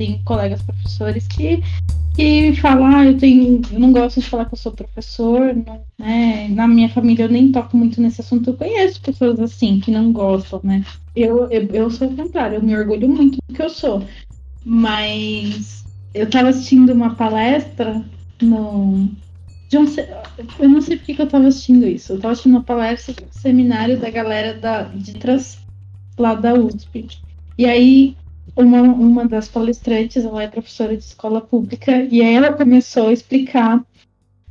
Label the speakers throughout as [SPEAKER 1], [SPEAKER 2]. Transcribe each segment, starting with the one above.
[SPEAKER 1] tem colegas professores que, que falam, ah, eu, tenho, eu não gosto de falar que eu sou professor, não, né? Na minha família eu nem toco muito nesse assunto, eu conheço pessoas assim, que não gostam, né? Eu, eu, eu sou o contrário, eu me orgulho muito do que eu sou. Mas eu estava assistindo uma palestra no. Um, eu não sei porque que eu estava assistindo isso. Eu estava assistindo uma palestra um seminário da galera da, de trans, lá da USP. E aí, uma, uma das palestrantes, ela é professora de escola pública, e aí ela começou a explicar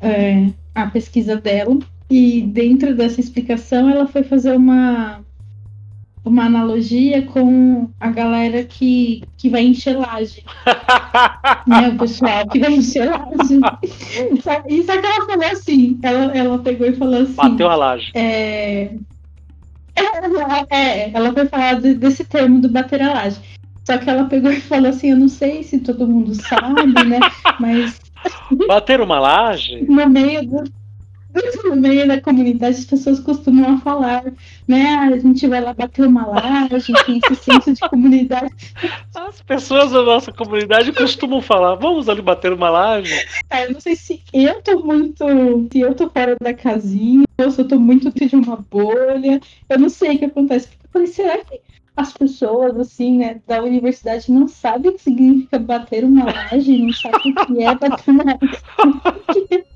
[SPEAKER 1] é, a pesquisa dela. E dentro dessa explicação, ela foi fazer uma, uma analogia com a galera que, que vai encher laje. né, o pessoal que vai encher laje. E só que ela falou assim, ela, ela pegou e falou assim.
[SPEAKER 2] Bateu a laje.
[SPEAKER 1] É, é, ela foi falar de, desse termo do bater a laje. Só que ela pegou e falou assim, eu não sei se todo mundo sabe, né? Mas.
[SPEAKER 2] Bater uma laje?
[SPEAKER 1] No meio do, no meio da comunidade as pessoas costumam falar, né? Ah, a gente vai lá bater uma laje, tem esse senso de comunidade.
[SPEAKER 2] As pessoas da nossa comunidade costumam falar, vamos ali bater uma laje.
[SPEAKER 1] É, eu não sei se eu tô muito. Se eu tô fora da casinha, ou se eu tô muito dentro de uma bolha. Eu não sei o que acontece. Eu falei, será que as pessoas, assim, né, da universidade não sabem o que significa bater uma laje, não sabem o que é bater uma laje?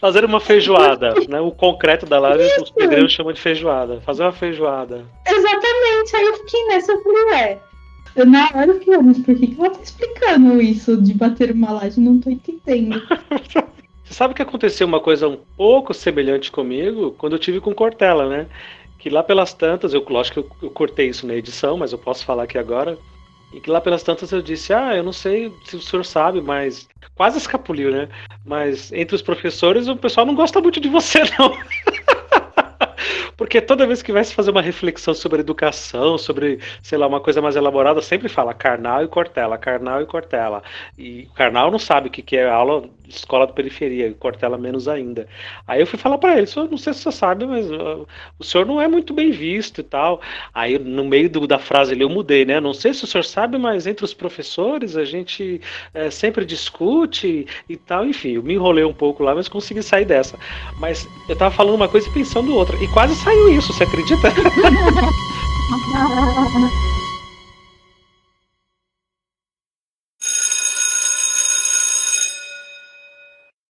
[SPEAKER 2] Fazer uma feijoada, né? O concreto da laje os pedreiros chamam de feijoada. Fazer uma feijoada.
[SPEAKER 1] Exatamente. Aí eu fiquei nessa, eu falei, ué. Na hora eu fiquei, mas por que, que ela tá explicando isso de bater uma laje? Não tô entendendo.
[SPEAKER 2] Você sabe que aconteceu uma coisa um pouco semelhante comigo quando eu tive com Cortella, né? Que lá pelas tantas, eu lógico que eu, eu cortei isso na edição, mas eu posso falar aqui agora. E que lá pelas tantas eu disse, ah, eu não sei se o senhor sabe, mas. Quase escapuliu, né? Mas entre os professores o pessoal não gosta muito de você, não. Porque toda vez que vai se fazer uma reflexão sobre educação, sobre, sei lá, uma coisa mais elaborada, sempre fala carnal e cortela, carnal e cortela. E o carnal não sabe o que é aula escola de periferia, e cortela menos ainda. Aí eu fui falar para ele, não sei se você sabe, mas uh, o senhor não é muito bem visto e tal. Aí no meio do, da frase ali eu mudei, né? Não sei se o senhor sabe, mas entre os professores a gente é, sempre discute e tal. Enfim, eu me enrolei um pouco lá, mas consegui sair dessa. Mas eu tava falando uma coisa e pensando outra. E quase saiu isso, você acredita?